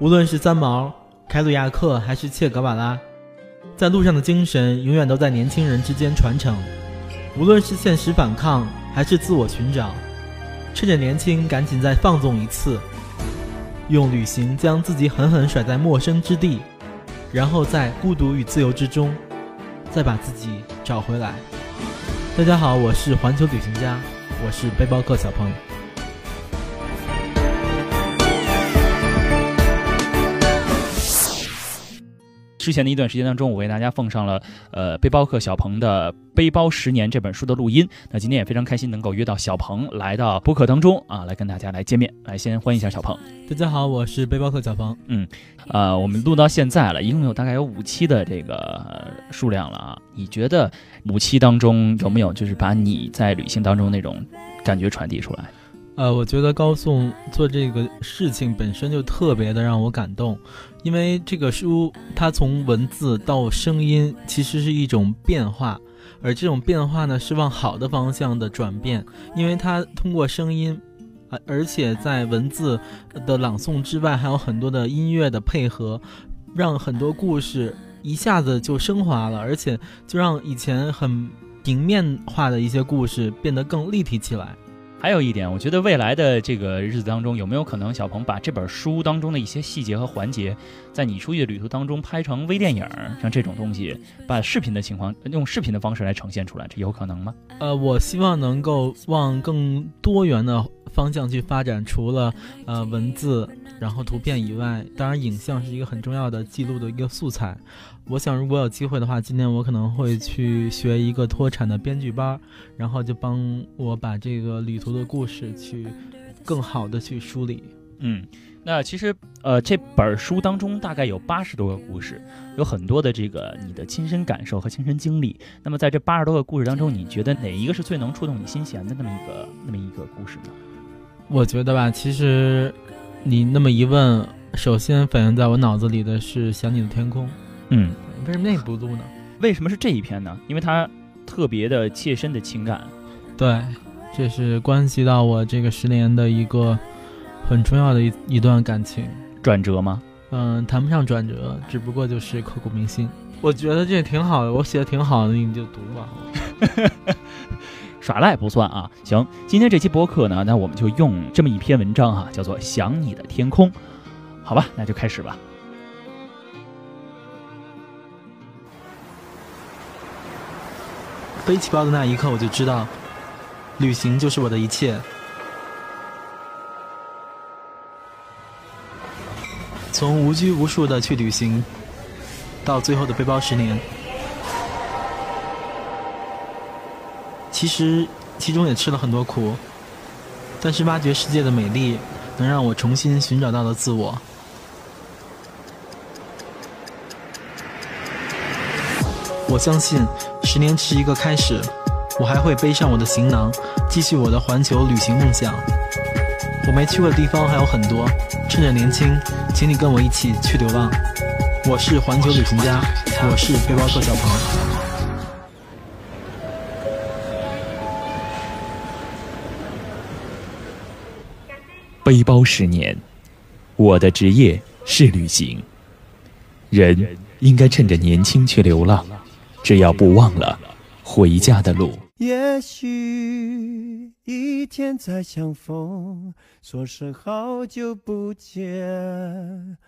无论是三毛、凯鲁亚克还是切格瓦拉，在路上的精神永远都在年轻人之间传承。无论是现实反抗还是自我寻找，趁着年轻，赶紧再放纵一次，用旅行将自己狠狠甩在陌生之地，然后在孤独与自由之中，再把自己找回来。大家好，我是环球旅行家，我是背包客小鹏。之前的一段时间当中，我为大家奉上了呃背包客小鹏的《背包十年》这本书的录音。那今天也非常开心能够约到小鹏来到播客当中啊，来跟大家来见面。来，先欢迎一下小鹏。大家好，我是背包客小鹏。嗯，呃，我们录到现在了，一共有大概有五期的这个数量了啊。你觉得五期当中有没有就是把你在旅行当中那种感觉传递出来？呃，我觉得高颂做这个事情本身就特别的让我感动，因为这个书它从文字到声音其实是一种变化，而这种变化呢是往好的方向的转变，因为它通过声音，啊，而且在文字的朗诵之外还有很多的音乐的配合，让很多故事一下子就升华了，而且就让以前很平面化的一些故事变得更立体起来。还有一点，我觉得未来的这个日子当中，有没有可能小鹏把这本书当中的一些细节和环节，在你出去的旅途当中拍成微电影，像这种东西，把视频的情况用视频的方式来呈现出来，这有可能吗？呃，我希望能够往更多元的方向去发展，除了呃文字，然后图片以外，当然影像是一个很重要的记录的一个素材。我想，如果有机会的话，今年我可能会去学一个脱产的编剧班，然后就帮我把这个旅途的故事去更好的去梳理。嗯，那其实呃，这本书当中大概有八十多个故事，有很多的这个你的亲身感受和亲身经历。那么在这八十多个故事当中，你觉得哪一个是最能触动你心弦的那么一个那么一个故事呢？我觉得吧，其实你那么一问，首先反映在我脑子里的是《想你的天空》。嗯，为什么那不录呢？为什么是这一篇呢？因为它特别的切身的情感。对，这是关系到我这个十年的一个很重要的一一段感情转折吗？嗯，谈不上转折，只不过就是刻骨铭心。我觉得这挺好的，我写的挺好的，你就读吧。耍赖不算啊。行，今天这期播客呢，那我们就用这么一篇文章哈，叫做《想你的天空》，好吧，那就开始吧。背起包的那一刻，我就知道，旅行就是我的一切。从无拘无束的去旅行，到最后的背包十年，其实其中也吃了很多苦，但是挖掘世界的美丽，能让我重新寻找到了自我。我相信。十年是一个开始，我还会背上我的行囊，继续我的环球旅行梦想。我没去过的地方还有很多，趁着年轻，请你跟我一起去流浪。我是环球旅行家，我是背包客小鹏。背包十年，我的职业是旅行。人应该趁着年轻去流浪。只要不忘了回家的路。也许一天再相逢，说声好久不见，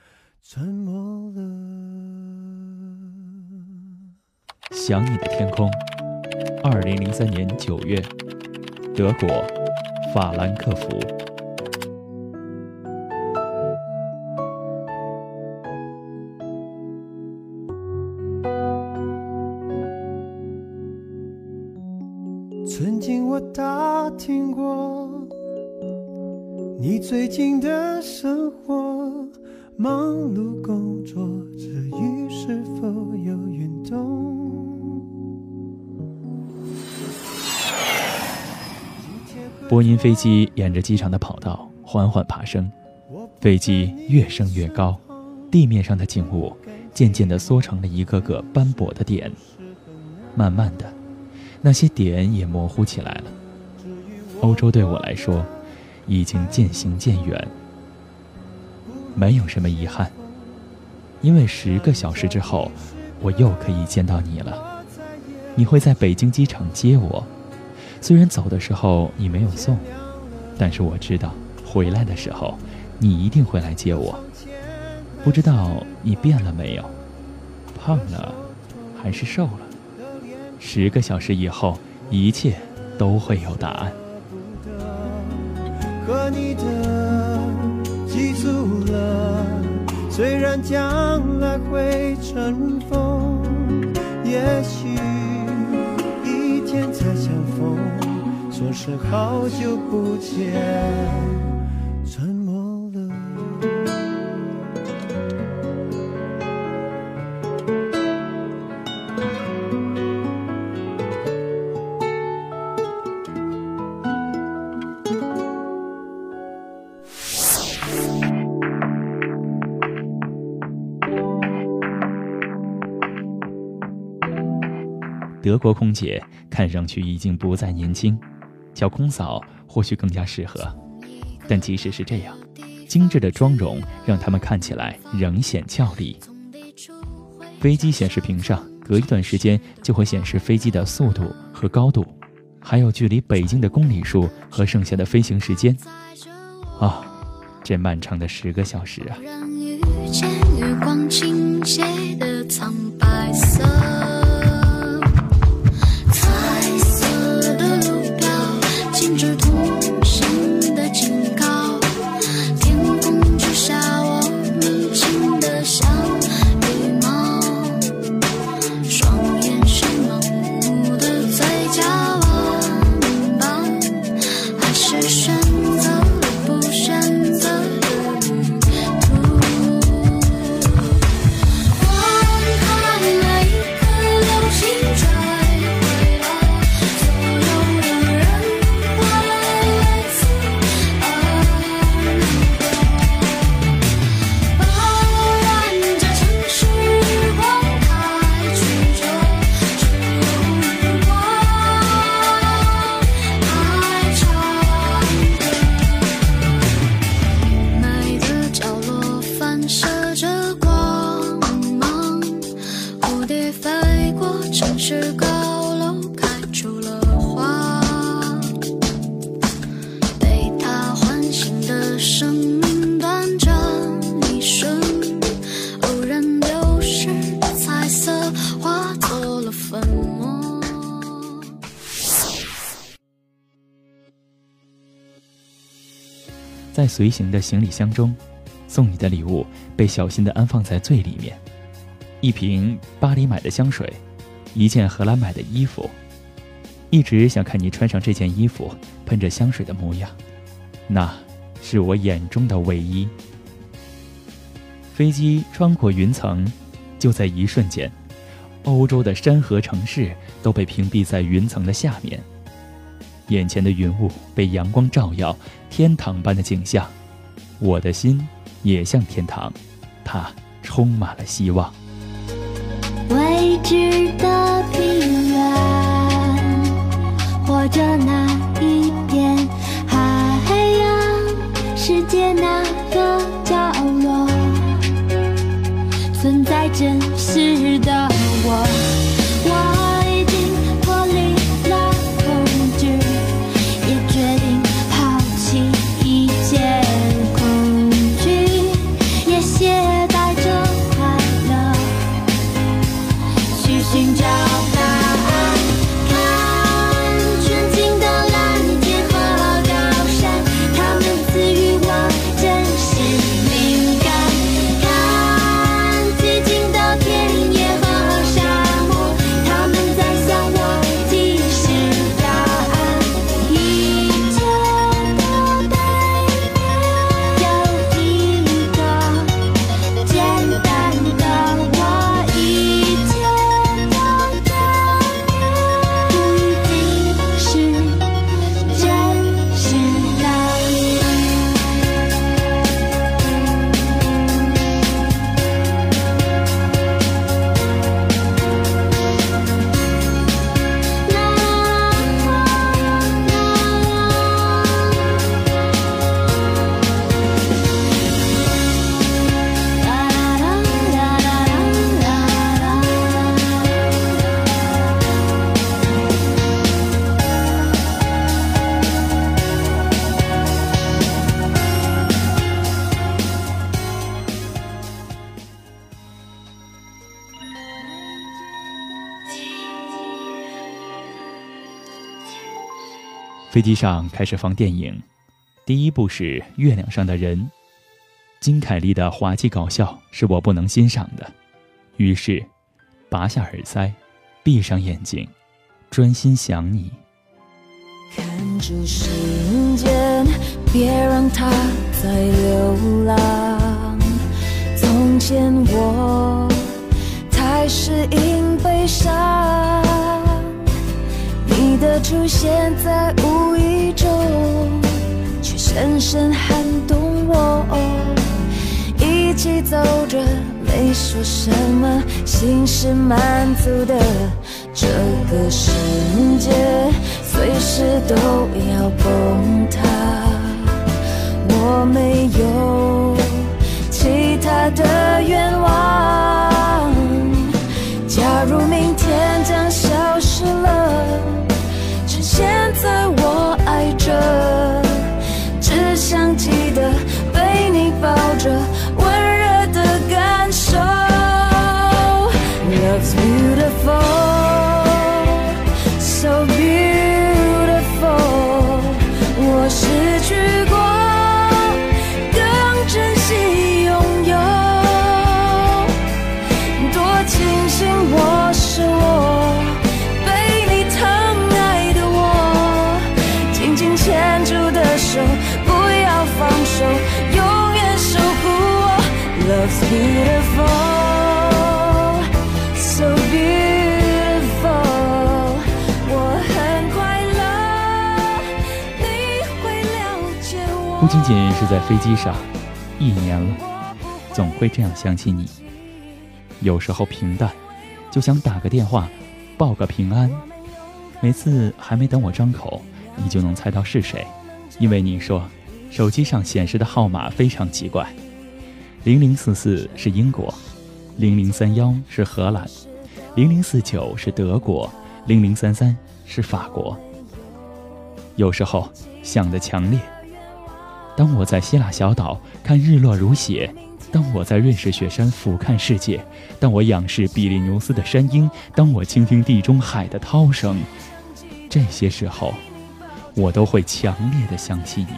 沉默了。想你的天空，二零零三年九月，德国法兰克福。最近的生活，忙碌工作之余是否有运动？波音飞机沿着机场的跑道缓缓爬升，飞机越升越高，地面上的景物渐渐地缩成了一个个斑驳的点，慢慢的。那些点也模糊起来了。欧洲对我来说，已经渐行渐远。没有什么遗憾，因为十个小时之后，我又可以见到你了。你会在北京机场接我，虽然走的时候你没有送，但是我知道回来的时候，你一定会来接我。不知道你变了没有，胖了，还是瘦了？十个小时以后，一切都会有答案。和你的记住了，虽然将来会尘封，也许一天再相逢，说是好久不见。德国空姐看上去已经不再年轻，叫空嫂或许更加适合。但即使是这样，精致的妆容让他们看起来仍显俏丽。飞机显示屏上隔一段时间就会显示飞机的速度和高度，还有距离北京的公里数和剩下的飞行时间。啊，这漫长的十个小时啊！在随行的行李箱中，送你的礼物被小心地安放在最里面。一瓶巴黎买的香水，一件荷兰买的衣服。一直想看你穿上这件衣服，喷着香水的模样，那是我眼中的唯一。飞机穿过云层，就在一瞬间，欧洲的山河城市都被屏蔽在云层的下面。眼前的云雾被阳光照耀，天堂般的景象，我的心也像天堂，它充满了希望。未知的平原，或者那一片海洋，世界哪个角落，存在真实的我。飞机上开始放电影，第一部是《月亮上的人》，金凯利的滑稽搞笑是我不能欣赏的，于是拔下耳塞，闭上眼睛，专心想你。看住时间，别让它再流浪。从前我太适应悲伤，的出现在无意中，却深深撼动我。一起走着，没说什么，心是满足的。这个世界随时都要崩不仅仅是在飞机上，一年了，总会这样想起你。有时候平淡，就想打个电话，报个平安。每次还没等我张口，你就能猜到是谁，因为你说手机上显示的号码非常奇怪，零零四四是英国，零零三幺是荷兰，零零四九是德国，零零三三是法国。有时候想的强烈。当我在希腊小岛看日落如血，当我在瑞士雪山俯瞰世界，当我仰视比利牛斯的山鹰，当我倾听地中海的涛声，这些时候，我都会强烈的想起你。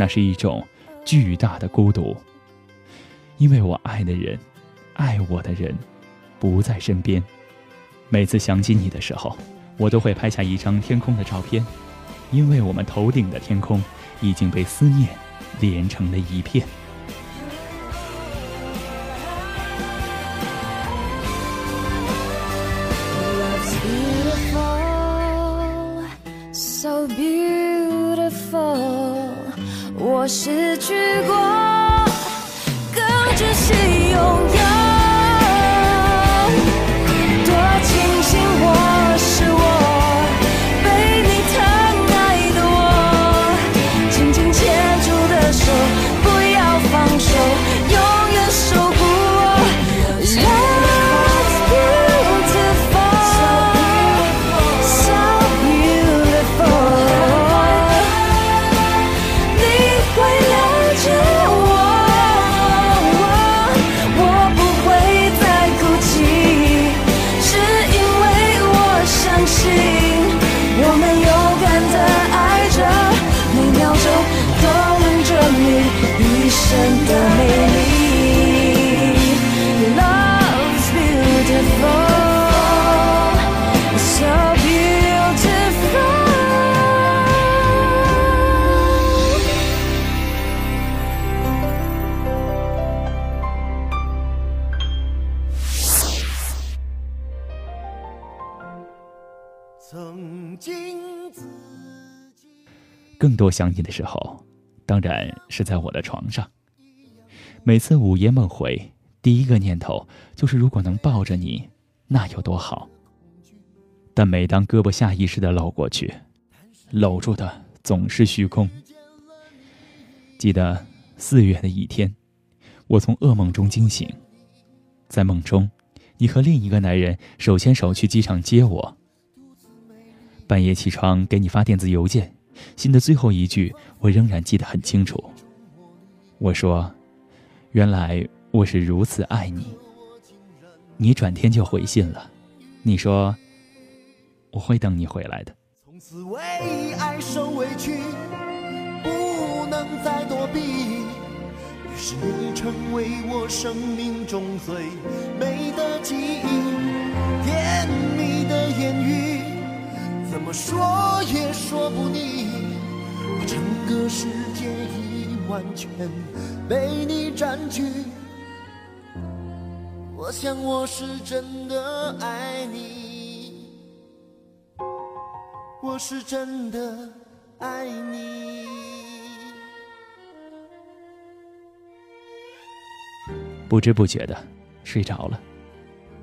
那是一种巨大的孤独，因为我爱的人，爱我的人，不在身边。每次想起你的时候，我都会拍下一张天空的照片，因为我们头顶的天空已经被思念连成了一片。更多想你的时候，当然是在我的床上。每次午夜梦回，第一个念头就是如果能抱着你，那有多好。但每当胳膊下意识的搂过去，搂住的总是虚空。记得四月的一天，我从噩梦中惊醒，在梦中，你和另一个男人手牵手去机场接我。半夜起床给你发电子邮件，信的最后一句我仍然记得很清楚。我说：“原来我是如此爱你。”你转天就回信了，你说：“我会等你回来的。”从此为爱受委屈，不能再躲避。于是你成为我生命中最美的记忆，甜蜜的言语。怎么说也说不腻，整个世界已完全被你占据。我想我是真的爱你，我是真的爱你。不知不觉的睡着了，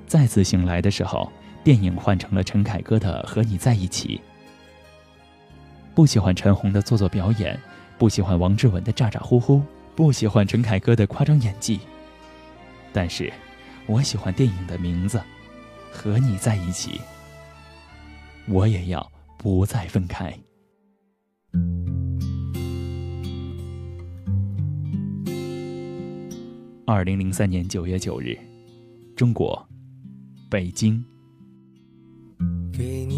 再次醒来的时候。电影换成了陈凯歌的《和你在一起》。不喜欢陈红的做作表演，不喜欢王志文的咋咋呼呼，不喜欢陈凯歌的夸张演技。但是，我喜欢电影的名字，《和你在一起》。我也要不再分开。二零零三年九月九日，中国，北京。给你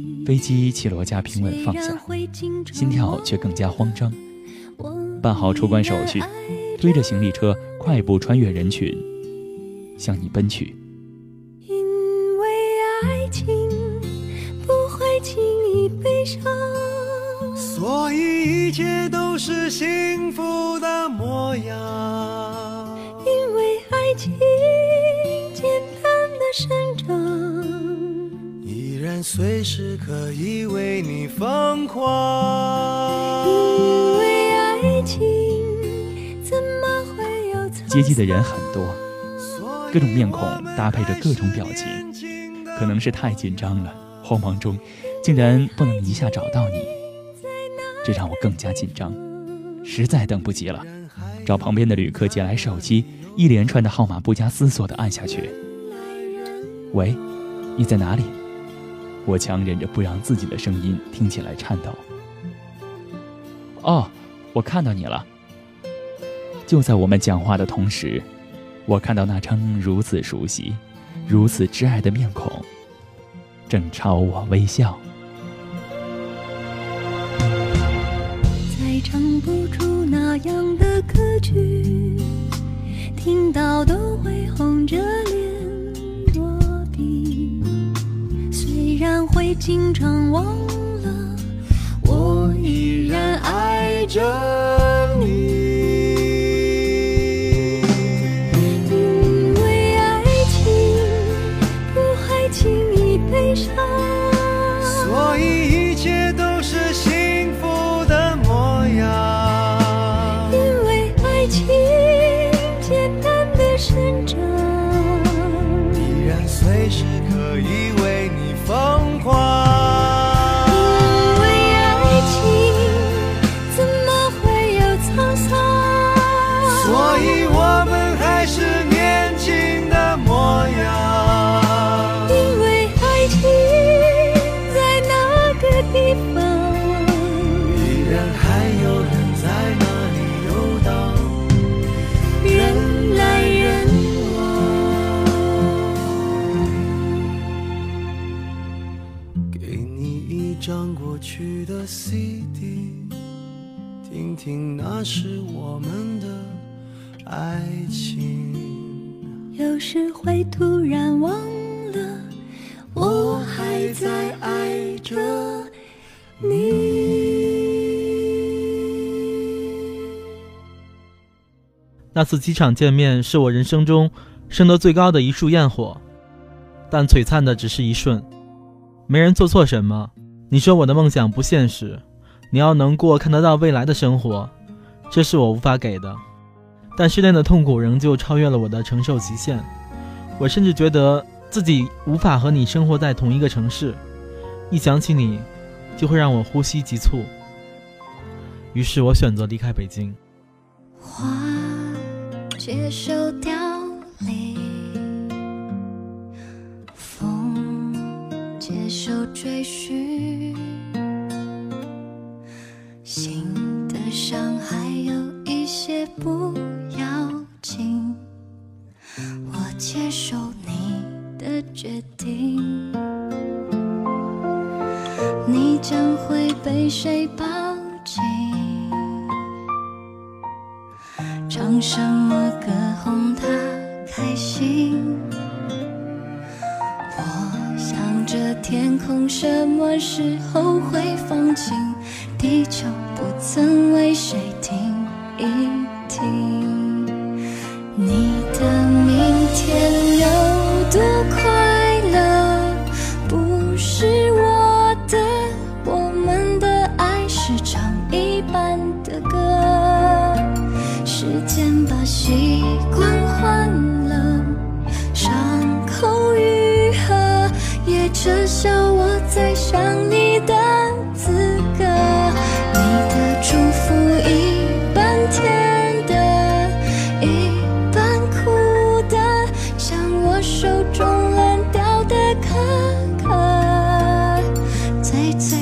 飞机起落架平稳放下，心跳却更加慌张。办好出关手续，推着行李车快步穿越人群，向你奔去。随时可以为你疯狂。因为爱情怎么会有接机的人很多，各种面孔搭配着各种表情，可能是太紧张了，慌忙中竟然不能一下找到你，这让我更加紧张，实在等不及了，找旁边的旅客借来手机，一连串的号码不加思索的按下去。喂，你在哪里？我强忍着不让自己的声音听起来颤抖。哦，我看到你了。就在我们讲话的同时，我看到那张如此熟悉、如此挚爱的面孔，正朝我微笑。再唱不出那样的歌曲，听到都会红着脸。经常忘了，我依然爱着去的 CD，听听那是我们的爱情。有时会突然忘了，我还在爱。着你。那次机场见面是我人生中升得最高的一束焰火，但璀璨的只是一瞬。没人做错什么。你说我的梦想不现实，你要能过看得到未来的生活，这是我无法给的。但失恋的痛苦仍旧超越了我的承受极限，我甚至觉得自己无法和你生活在同一个城市。一想起你，就会让我呼吸急促。于是我选择离开北京。花接受凋零，接受追寻，心的伤还有一些不要紧，我接受你的决定。你将会被谁抱紧？唱什么歌哄他开心？天空什么时候会放晴？地球不曾为谁停一停？你的明天最最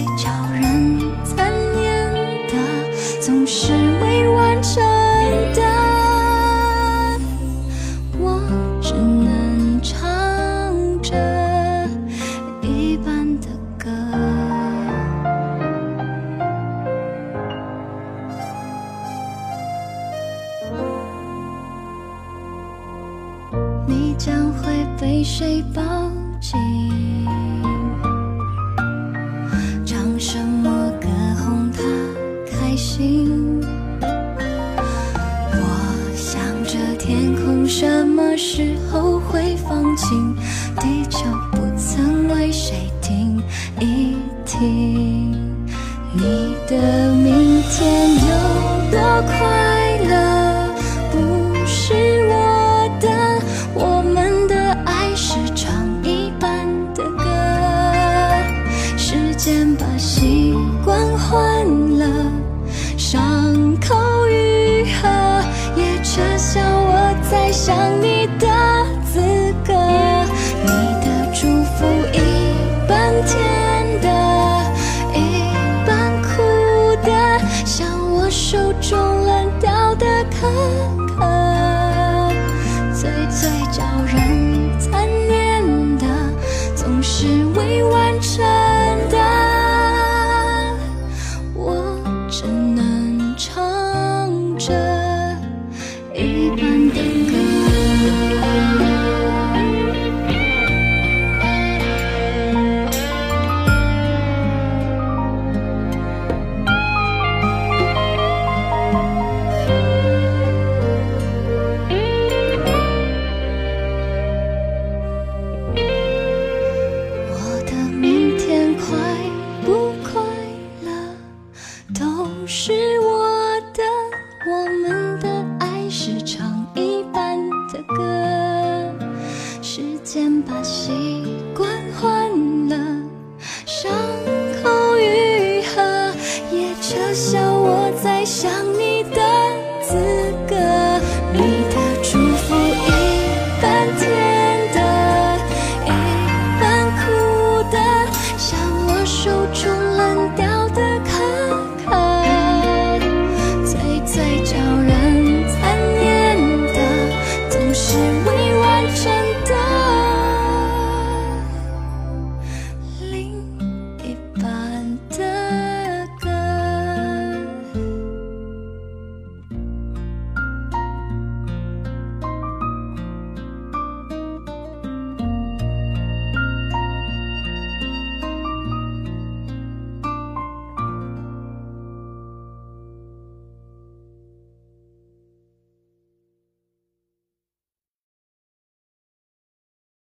的明天有多快？